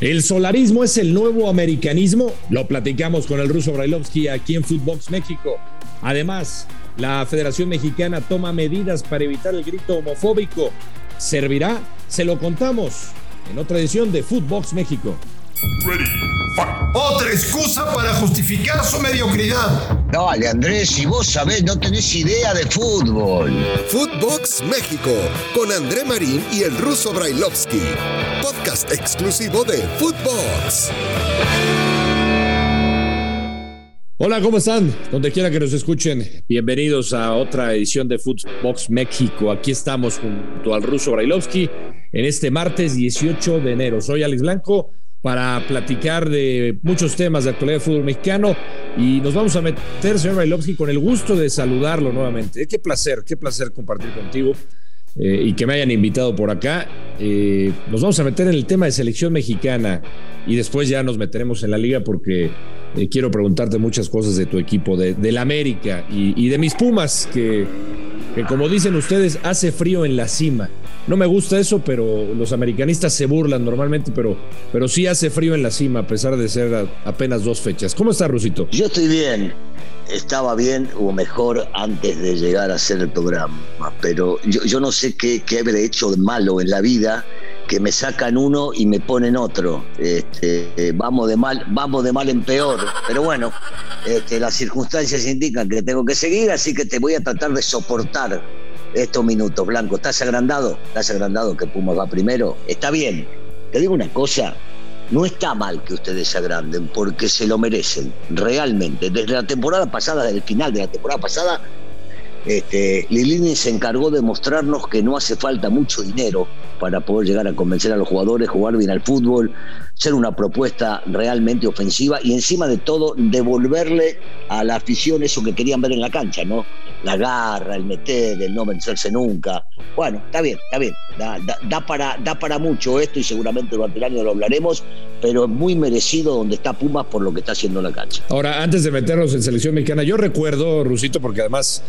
¿El solarismo es el nuevo americanismo? Lo platicamos con el ruso Brailovsky aquí en Footbox México. Además, la Federación Mexicana toma medidas para evitar el grito homofóbico. ¿Servirá? Se lo contamos en otra edición de Footbox México. Otra excusa para justificar su mediocridad. Dale, Andrés, si vos sabés, no tenés idea de fútbol. Footbox México, con André Marín y el ruso Brailovsky. Podcast exclusivo de Footbox. Hola, ¿cómo están? Donde quiera que nos escuchen, bienvenidos a otra edición de Footbox México. Aquí estamos junto al ruso Brailovsky en este martes 18 de enero. Soy Alex Blanco para platicar de muchos temas de actualidad del fútbol mexicano y nos vamos a meter, señor Bailovsky, con el gusto de saludarlo nuevamente. Qué placer, qué placer compartir contigo eh, y que me hayan invitado por acá. Eh, nos vamos a meter en el tema de selección mexicana y después ya nos meteremos en la liga porque eh, quiero preguntarte muchas cosas de tu equipo, de, del América y, y, de mis Pumas, que, que como dicen ustedes, hace frío en la cima. No me gusta eso, pero los americanistas se burlan normalmente, pero, pero sí hace frío en la cima, a pesar de ser apenas dos fechas. ¿Cómo está, Rusito? Yo estoy bien. Estaba bien o mejor antes de llegar a hacer el programa, pero yo, no sé qué, qué habré hecho de malo en la vida que me sacan uno y me ponen otro. Este, vamos de mal, vamos de mal en peor. Pero bueno, este, las circunstancias indican que tengo que seguir, así que te voy a tratar de soportar estos minutos, Blanco. ¿Estás agrandado? ¿Estás agrandado que Pumas va primero? Está bien. Te digo una cosa, no está mal que ustedes se agranden porque se lo merecen, realmente. Desde la temporada pasada, desde el final de la temporada pasada, este, Lilini se encargó de mostrarnos que no hace falta mucho dinero para poder llegar a convencer a los jugadores, jugar bien al fútbol, ser una propuesta realmente ofensiva y encima de todo devolverle a la afición eso que querían ver en la cancha, ¿no? La garra, el meter, el no vencerse nunca. Bueno, está bien, está bien. Da, para, da para mucho esto y seguramente durante el año lo hablaremos, pero es muy merecido donde está Pumas por lo que está haciendo la cancha. Ahora, antes de meternos en selección mexicana, yo recuerdo, Rusito, porque además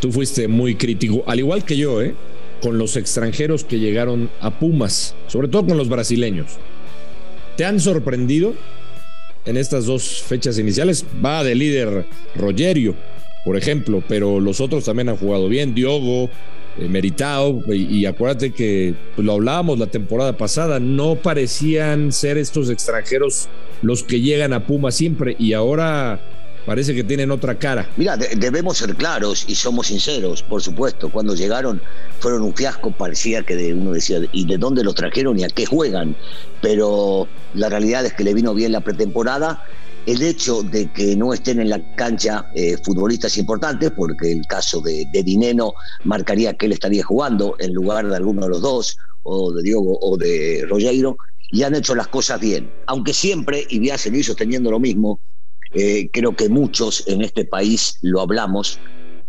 tú fuiste muy crítico, al igual que yo, ¿eh? con los extranjeros que llegaron a Pumas, sobre todo con los brasileños. ¿Te han sorprendido en estas dos fechas iniciales? Va de líder Rogerio, por ejemplo, pero los otros también han jugado bien. Diogo, eh, Meritao, y, acuérdate que lo hablábamos la temporada pasada, no parecían ser estos extranjeros los que llegan a Pumas siempre, y ahora parece que tienen otra cara. Mira, de, debemos ser claros y somos sinceros, por supuesto. Cuando llegaron fueron un fiasco, parecía que de, uno decía, ¿y de dónde los trajeron y a qué juegan? Pero la realidad es que le vino bien la pretemporada. El hecho de que no estén en la cancha eh, futbolistas importantes, porque el caso de, de, Dineno marcaría que él estaría jugando en lugar de alguno de los dos, o de Diogo o de Rogeiro, y han hecho las cosas bien. Aunque siempre, y Vía se lo hizo teniendo lo mismo, eh, creo que muchos en este país lo hablamos,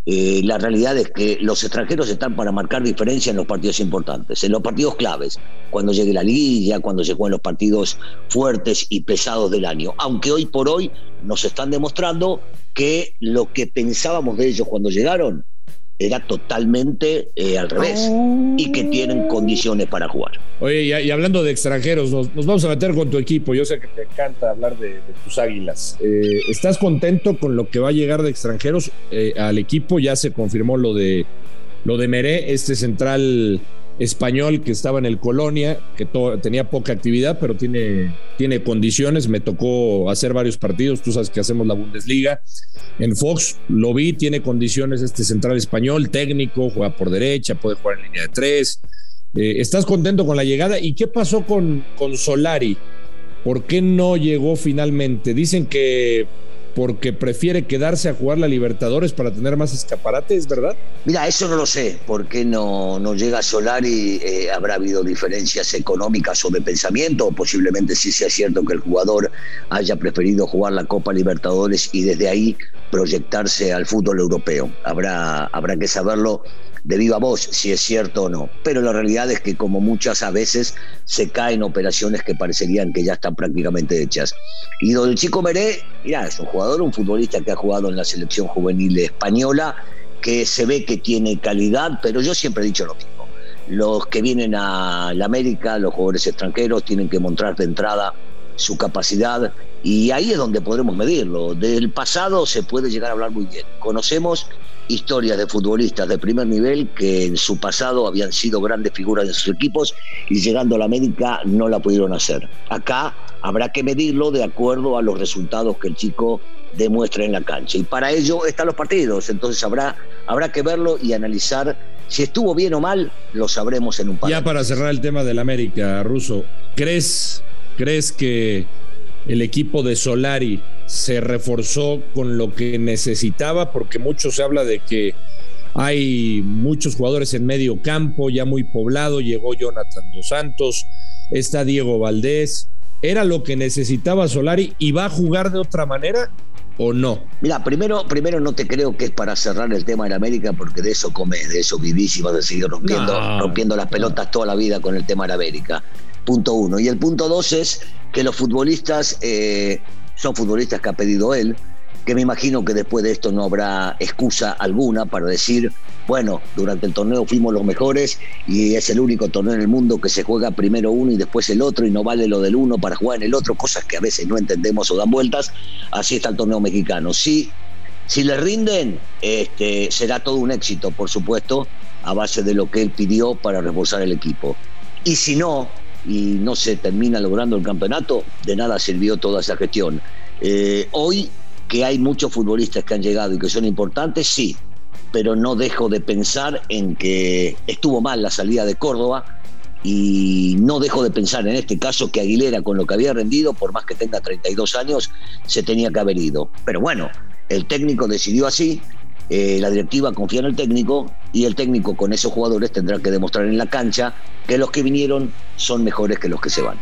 eh, la realidad es que los extranjeros están para marcar diferencia en los partidos importantes, en los partidos claves, cuando llegue la liguilla, cuando se jueguen los partidos fuertes y pesados del año. Aunque hoy por hoy nos están demostrando que lo que pensábamos de ellos cuando llegaron era totalmente eh, al revés y que tienen condiciones para jugar. Oye, y, y hablando de extranjeros, nos, nos, vamos a meter con tu equipo. Yo sé que te encanta hablar de, de tus águilas. Eh, ¿Estás contento con lo que va a llegar de extranjeros eh, al equipo? Ya se confirmó lo de lo de Meré, este central español que estaba en el Colonia, que tenía poca actividad, pero tiene, tiene condiciones. Me tocó hacer varios partidos, tú sabes que hacemos la Bundesliga. En Fox lo vi, tiene condiciones este central español, técnico, juega por derecha, puede jugar en línea de tres. Eh, ¿Estás contento con la llegada? ¿Y qué pasó con, con Solari? ¿Por qué no llegó finalmente? Dicen que porque prefiere quedarse a jugar la Libertadores para tener más escaparates, ¿verdad? Mira, eso no lo sé. ¿Por qué no, no llega Solari? Eh, ¿Habrá habido diferencias económicas o de pensamiento? O posiblemente sí sea cierto que el jugador haya preferido jugar la Copa Libertadores y desde ahí proyectarse al fútbol europeo. Habrá, habrá que saberlo de viva voz si es cierto o no. Pero la realidad es que como muchas a veces se caen operaciones que parecerían que ya están prácticamente hechas. Y del chico Meré, mira, es un jugador, un futbolista que ha jugado en la selección juvenil española, que se ve que tiene calidad, pero yo siempre he dicho lo mismo. los que vienen a la América, los jugadores extranjeros, tienen que mostrar de entrada su capacidad y ahí es donde podremos medirlo. Del pasado se puede llegar a hablar muy bien. Conocemos historias de futbolistas de primer nivel que en su pasado habían sido grandes figuras de sus equipos y llegando a la América no la pudieron hacer. Acá habrá que medirlo de acuerdo a los resultados que el chico demuestra en la cancha. Y para ello están los partidos, entonces habrá, habrá que verlo y analizar si estuvo bien o mal, lo sabremos en un par. Ya para cerrar el tema del América, Ruso, ¿crees, ¿crees que el equipo de Solari se reforzó con lo que necesitaba, porque mucho se habla de que hay muchos jugadores en medio campo, ya muy poblado, llegó Jonathan Dos Santos, está Diego Valdés. ¿Era lo que necesitaba Solari y va a jugar de otra manera o no? Mira, primero, primero no te creo que es para cerrar el tema de América, porque de eso comes, de eso vivís y vas a seguir rompiendo, rompiendo las pelotas toda la vida con el tema de América. Punto uno. Y el punto dos es que los futbolistas eh, son futbolistas que ha pedido él, que me imagino que después de esto no habrá excusa alguna para decir, bueno, durante el torneo fuimos los mejores y es el único torneo en el mundo que se juega primero uno y después el otro y no vale lo del uno para jugar en el otro, cosas que a veces no entendemos o dan vueltas. Así está el torneo mexicano. Si, si le rinden, este, será todo un éxito, por supuesto, a base de lo que él pidió para reforzar el equipo. Y si no, y no se termina logrando el campeonato, de nada sirvió toda esa gestión. Eh, hoy que hay muchos futbolistas que han llegado y que son importantes, sí, pero no dejo de pensar en que estuvo mal la salida de Córdoba y no dejo de pensar en este caso que Aguilera con lo que había rendido, por más que tenga 32 años, se tenía que haber ido. Pero bueno, el técnico decidió así, eh, la directiva confía en el técnico y el técnico con esos jugadores tendrá que demostrar en la cancha que los que vinieron son mejores que los que se van.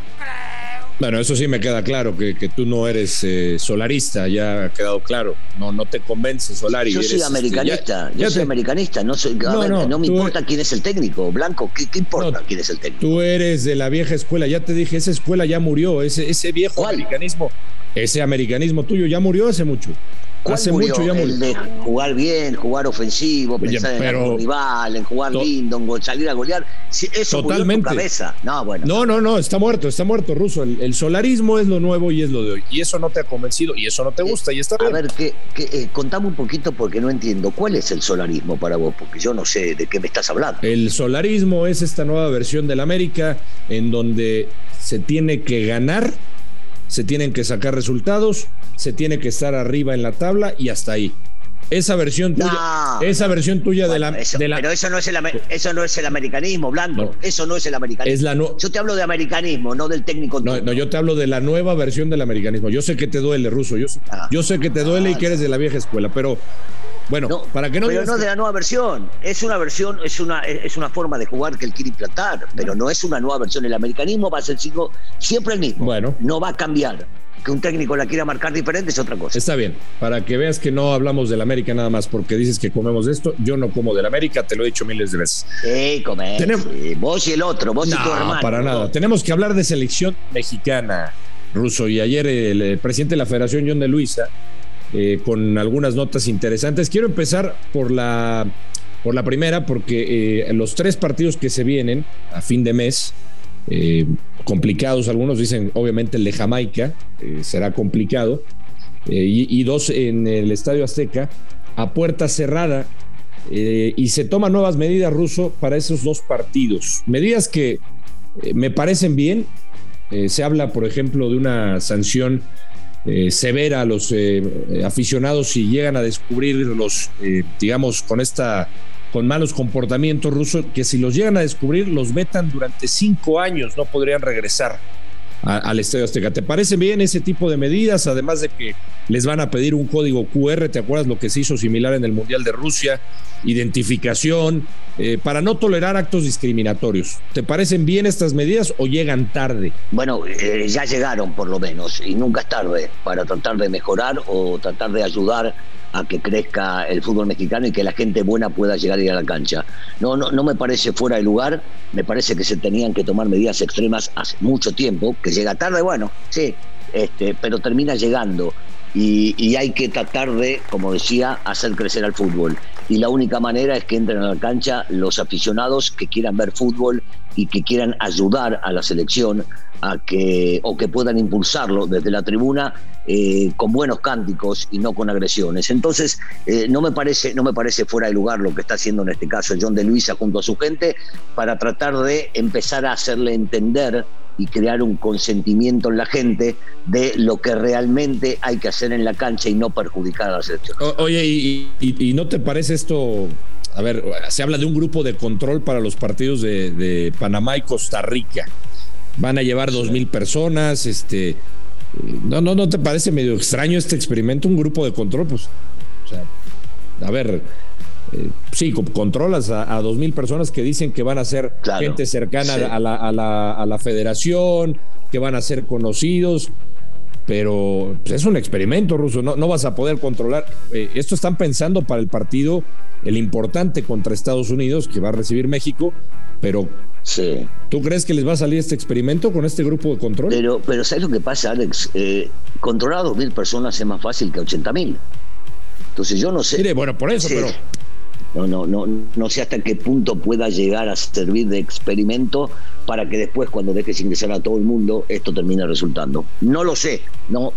Bueno, eso sí me queda claro, que, que tú no eres eh, solarista, ya ha quedado claro. No, no te convence Solari. Yo soy este, americanista, yo soy americanista, no, soy, no, me importa quién es el técnico, Blanco, ¿qué, importa quién es el técnico? Tú eres de la vieja escuela, ya te dije, esa escuela ya murió, ese, ese viejo americanismo, ese americanismo tuyo ya murió hace mucho. Hace mucho ya El de jugar bien, jugar ofensivo, pensar en el rival, en jugar lindo, en salir a golear. Eso Totalmente. tu cabeza. No, bueno. No, no, no, está muerto, está muerto, Ruso. El, solarismo es lo nuevo y es lo de hoy. Y eso no te ha convencido y eso no te eh, gusta y está bien. A ver, que, eh, contame un poquito porque no entiendo. ¿Cuál es el solarismo para vos? Porque yo no sé de qué me estás hablando. El solarismo es esta nueva versión del América en donde se tiene que ganar se tienen que sacar resultados, se tiene que estar arriba en la tabla y hasta ahí. Esa versión tuya, esa versión tuya de, la, Pero eso no es el, eso no es el americanismo, Blanco. Eso no es el americanismo. yo te hablo de americanismo, no del técnico. No, no, yo te hablo de la nueva versión del americanismo. Yo sé que te duele, ruso. Yo, ah. yo sé que te duele y ah, que eres de la vieja escuela, pero bueno, para que no Pero no de la nueva versión. Es una versión, es una, es una forma de jugar que él quiere implantar, pero no es una nueva versión. El americanismo va a ser siempre el mismo. Bueno. No va a cambiar. Que un técnico la quiera marcar diferente es otra cosa. Está bien. Para que veas que no hablamos del América nada más porque dices que comemos de esto, yo no como del América, te lo he dicho miles de veces. Sí, comer. Vos y el otro, vos y tu hermano. Para nada. Tenemos que hablar de selección mexicana, ruso. Y ayer el presidente de la Federación, John de Luisa, eh, con algunas notas interesantes. Quiero empezar por la, por la primera, porque eh, los tres partidos que se vienen a fin de mes, eh, complicados, algunos dicen obviamente el de Jamaica, será complicado, y, dos en el Estadio Azteca, a puerta cerrada, y se toman nuevas medidas ruso para esos dos partidos. Medidas que me parecen bien. se habla, por ejemplo, de una sanción eh, severa a los eh, aficionados si llegan a descubrir los, eh, digamos, con esta con malos comportamientos rusos, que si los llegan a descubrir, los vetan durante cinco años, no podrían regresar al Estadio Azteca. ¿Te parece bien ese tipo de medidas? Además de que les van a pedir un código QR, ¿te acuerdas lo que se hizo similar en el Mundial de Rusia? Identificación, eh, para no tolerar actos discriminatorios. ¿Te parecen bien estas medidas o llegan tarde? Bueno, eh, ya llegaron por lo menos y nunca es tarde para tratar de mejorar o tratar de ayudar a que crezca el fútbol mexicano y que la gente buena pueda llegar a ir a la cancha. No, no, no me parece fuera de lugar, me parece que se tenían que tomar medidas extremas hace mucho tiempo, que llega tarde, bueno, sí, este, pero termina llegando. Y, y, hay que tratar de, como decía, hacer crecer al fútbol. y la única manera es que entren a la cancha los aficionados que quieran ver fútbol y que quieran ayudar a la selección a que o que puedan impulsarlo desde la tribuna eh, con buenos cánticos y no con agresiones. Entonces, eh, no me parece no me parece fuera de lugar lo que está haciendo en este caso John de Luisa junto a su gente para tratar de empezar a hacerle entender y crear un consentimiento en la gente de lo que realmente hay que hacer en la cancha y no perjudicar a la selección. oye, y, no te parece esto? A ver, se habla de un grupo de control para los partidos de, Panamá y Costa Rica. Van a llevar dos mil personas, este. No, no, ¿no te parece medio extraño este experimento? Un grupo de control, pues. O sea, a ver, eh, sí, controlas a, dos mil personas que dicen que van a ser gente cercana a, la, federación, que van a ser conocidos, pero pues, es un experimento ruso, no, no vas a poder controlar. Eh, esto están pensando para el partido, el importante contra Estados Unidos, que va a recibir México, pero Sí. ¿Tú crees que les va a salir este experimento con este grupo de control? Pero, pero ¿sabes lo que pasa, Alex? Eh, controlar a dos mil personas es más fácil que a 80 mil. Entonces yo no sé. Mire, bueno, por eso, pero no, no, no, no sé hasta qué punto pueda llegar a servir de experimento para que después, cuando dejes ingresar a todo el mundo, esto termine resultando. No lo sé, no,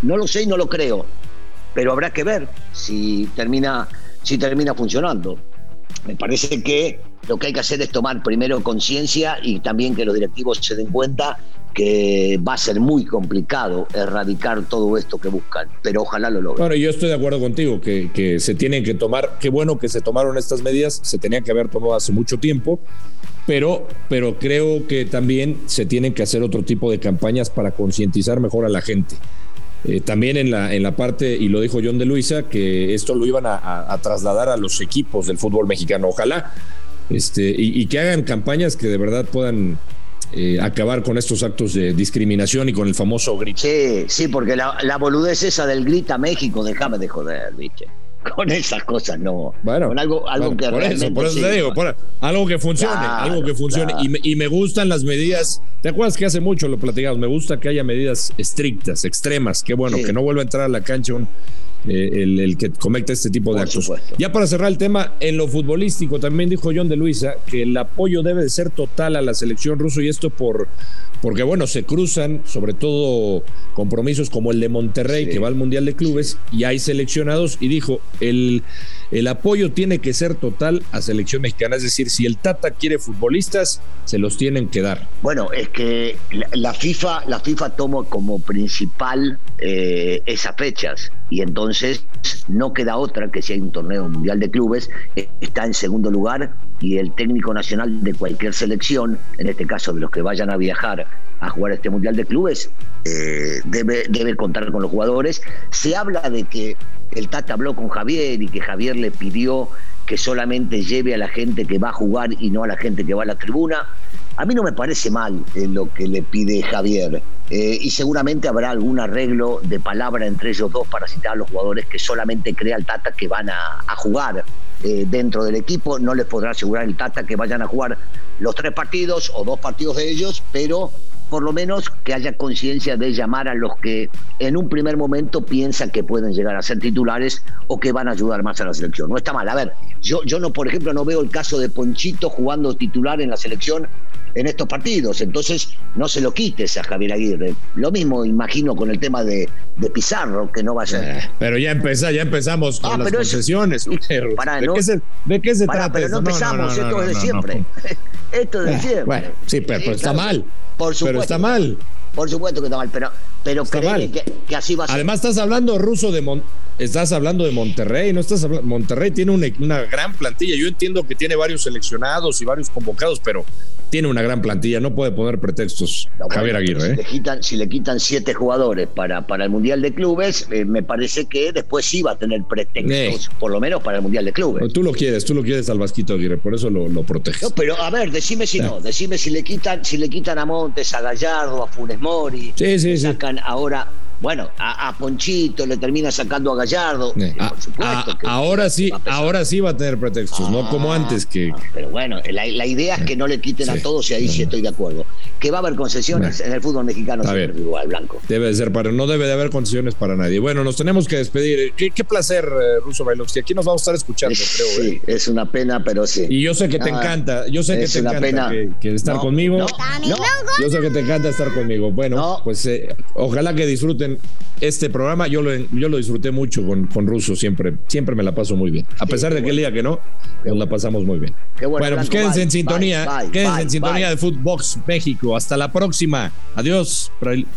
no lo sé y no lo creo, pero habrá que ver si termina, si termina funcionando. Me parece que lo que hay que hacer es tomar primero conciencia y también que los directivos se den cuenta que va a ser muy complicado erradicar todo esto que buscan, pero ojalá lo logren. Bueno, yo estoy de acuerdo contigo que, se tienen que tomar, qué bueno que se tomaron estas medidas, se tenían que haber tomado hace mucho tiempo, pero, pero creo que también se tienen que hacer otro tipo de campañas para concientizar mejor a la gente. Eh, también en la, en la parte, y lo dijo John de Luisa, que esto lo iban a, trasladar a los equipos del fútbol mexicano. Ojalá este, y, que hagan campañas que de verdad puedan eh, acabar con estos actos de discriminación y con el famoso grito. Sí, sí, porque la, la boludez esa del grita México, déjame de joder, ¿viste? Con esas cosas no. Bueno, con algo, algo que por eso, por eso te digo, algo que funcione, algo que funcione. Y, me, y, me, gustan las medidas. ¿Te acuerdas que hace mucho lo platicamos? Me gusta que haya medidas estrictas, extremas. Qué bueno, que no vuelva a entrar a la cancha un eh, el, que cometa este tipo de actos. Ya para cerrar el tema, en lo futbolístico también dijo John de Luisa que el apoyo debe de ser total a la selección ruso y esto por porque bueno, se cruzan sobre todo compromisos como el de Monterrey que va al Mundial de Clubes y hay seleccionados y dijo, el, el apoyo tiene que ser total a selección mexicana, es decir, si el Tata quiere futbolistas, se los tienen que dar. Bueno, es que la, FIFA, la FIFA toma como principal eh, esas fechas y entonces no queda otra que si hay un torneo mundial de clubes, está en segundo lugar y el técnico nacional de cualquier selección, en este caso de los que vayan a viajar a jugar este mundial de clubes, eh, debe, debe contar con los jugadores. Se habla de que el Tata habló con Javier y que Javier le pidió que solamente lleve a la gente que va a jugar y no a la gente que va a la tribuna. A mí no me parece mal eh, lo que le pide Javier. Eh, y seguramente habrá algún arreglo de palabra entre ellos dos para citar a los jugadores que solamente crea el Tata que van a, jugar dentro del equipo. No les podrá asegurar el Tata que vayan a jugar los tres partidos o dos partidos de ellos, pero por lo menos que haya conciencia de llamar a los que en un primer momento piensan que pueden llegar a ser titulares o que van a ayudar más a la selección. No está mal. A ver, yo, yo no, por ejemplo, no veo el caso de Ponchito jugando titular en la selección en estos partidos. Entonces, no se lo quites a Javier Aguirre. Lo mismo imagino con el tema de, de Pizarro, que no va a ser. Eh, pero ya empezamos, ya empezamos con ah, las concesiones. ¿De, qué se, ¿De, qué se, trata? Pero no empezamos, esto es de siempre. esto es de siempre. Bueno, sí, pero, está mal. Por supuesto. Pero está mal. Por supuesto que está mal, pero, pero que, que, así va a ser. Además, estás hablando ruso de Mon estás hablando de Monterrey, no estás hablando. Monterrey tiene una, una, gran plantilla. Yo entiendo que tiene varios seleccionados y varios convocados, pero tiene una gran plantilla, no puede poner pretextos Javier Aguirre. Si, ¿eh? le quitan, si le quitan siete jugadores para, para el Mundial de Clubes, eh, me parece que después sí va a tener pretextos, por lo menos para el Mundial de Clubes. Tú lo quieres, tú lo quieres al Vasquito Aguirre, por eso lo, lo proteges. No, pero a ver, decime si no, decime si le quitan, si le quitan a Montes, a Gallardo, a Funes Mori, sí, sí, ahora Bueno, a, Ponchito le termina sacando a Gallardo. Eh, por ah, supuesto ah, ahora sí, ahora sí va a tener pretextos, no como ah, antes que. pero bueno, la, idea es que no le quiten a todos y ahí sí estoy de acuerdo. Que va a haber concesiones en el fútbol mexicano igual, Blanco. Debe de ser para, no debe de haber concesiones para nadie. Bueno, nos tenemos que despedir. Qué, placer, eh, Ruso Bailovsky. Aquí nos vamos a estar escuchando, creo. Sí, es una pena, pero sí. Y yo sé que te encanta, yo sé que te encanta que, estar conmigo. yo sé que te encanta estar conmigo. Bueno, pues eh, ojalá que disfruten este programa. Yo lo, yo lo disfruté mucho con, con Russo, siempre, siempre me la paso muy bien. A pesar de que el día que no, nos la pasamos muy bien. bueno, pues quédense en sintonía, quédense en sintonía de Footbox México. Hasta la próxima. Adiós,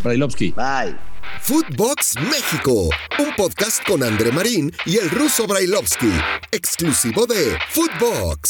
Brailovsky. Bye. Footbox México, un podcast con André Marín y el ruso Brailovsky, exclusivo de Footbox.